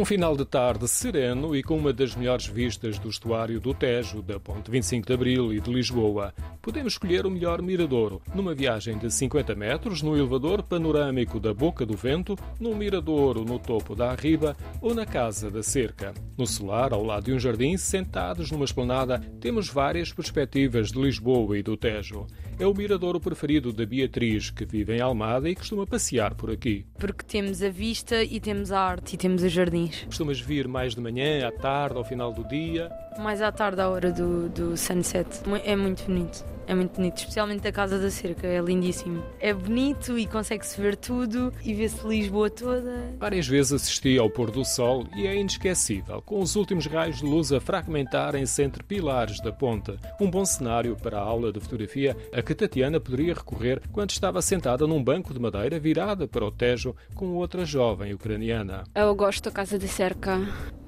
um final de tarde sereno e com uma das melhores vistas do estuário do Tejo, da Ponte 25 de Abril e de Lisboa, podemos escolher o melhor miradouro numa viagem de 50 metros no elevador panorâmico da Boca do Vento, num miradouro no topo da Arriba ou na Casa da Cerca. No solar, ao lado de um jardim, sentados numa esplanada, temos várias perspectivas de Lisboa e do Tejo. É o miradouro preferido da Beatriz, que vive em Almada e costuma passear por aqui. Porque temos a vista e temos a arte e temos os jardins. Costumas vir mais de manhã, à tarde, ao final do dia? Mais à tarde, à hora do, do sunset. É muito bonito. É muito bonito, especialmente a Casa da Cerca, é lindíssimo. É bonito e consegue-se ver tudo e vê-se Lisboa toda. Várias vezes assisti ao pôr do sol e é inesquecível, com os últimos raios de luz a fragmentarem-se entre pilares da ponta. Um bom cenário para a aula de fotografia a que Tatiana poderia recorrer quando estava sentada num banco de madeira virada para o Tejo com outra jovem ucraniana. Eu gosto da Casa da Cerca,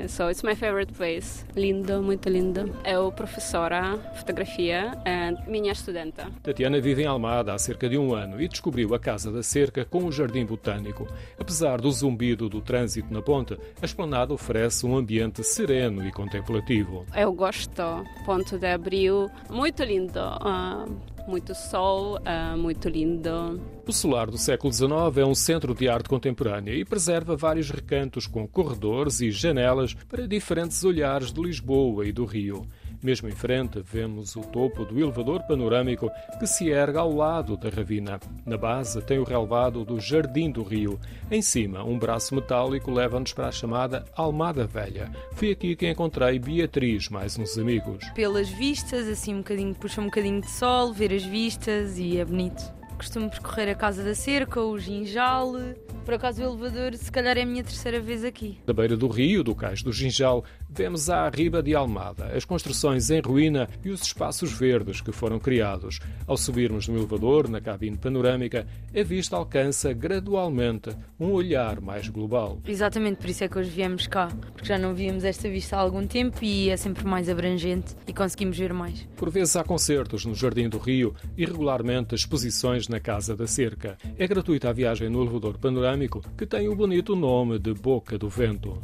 so it's my favorite place. Lindo, muito lindo. Eu professora fotografia e minha minha estudante. Tatiana vive em Almada há cerca de um ano e descobriu a Casa da Cerca com o Jardim Botânico. Apesar do zumbido do trânsito na ponte, a esplanada oferece um ambiente sereno e contemplativo. Eu gosto. Ponto de Abril, muito lindo. Uh, muito sol, uh, muito lindo. O Solar do século XIX é um centro de arte contemporânea e preserva vários recantos com corredores e janelas para diferentes olhares de Lisboa e do Rio. Mesmo em frente, vemos o topo do elevador panorâmico que se ergue ao lado da ravina. Na base tem o relevado do Jardim do Rio. Em cima, um braço metálico leva-nos para a chamada Almada Velha. Foi aqui que encontrei Beatriz, mais uns amigos. Pelas vistas, assim um bocadinho, puxa um bocadinho de sol, ver as vistas e é bonito. Costumo percorrer a Casa da Cerca, o Ginjal, por acaso o elevador, se calhar é a minha terceira vez aqui. Da beira do rio, do cais do Ginjal, vemos a riba de Almada, as construções em ruína e os espaços verdes que foram criados. Ao subirmos no elevador, na cabine panorâmica, a vista alcança gradualmente um olhar mais global. Exatamente, por isso é que hoje viemos cá, porque já não víamos esta vista há algum tempo e é sempre mais abrangente e conseguimos ver mais. Por vezes há concertos no Jardim do Rio e regularmente exposições na Casa da Cerca. É gratuita a viagem no elevador panorâmico que tem o bonito nome de Boca do Vento.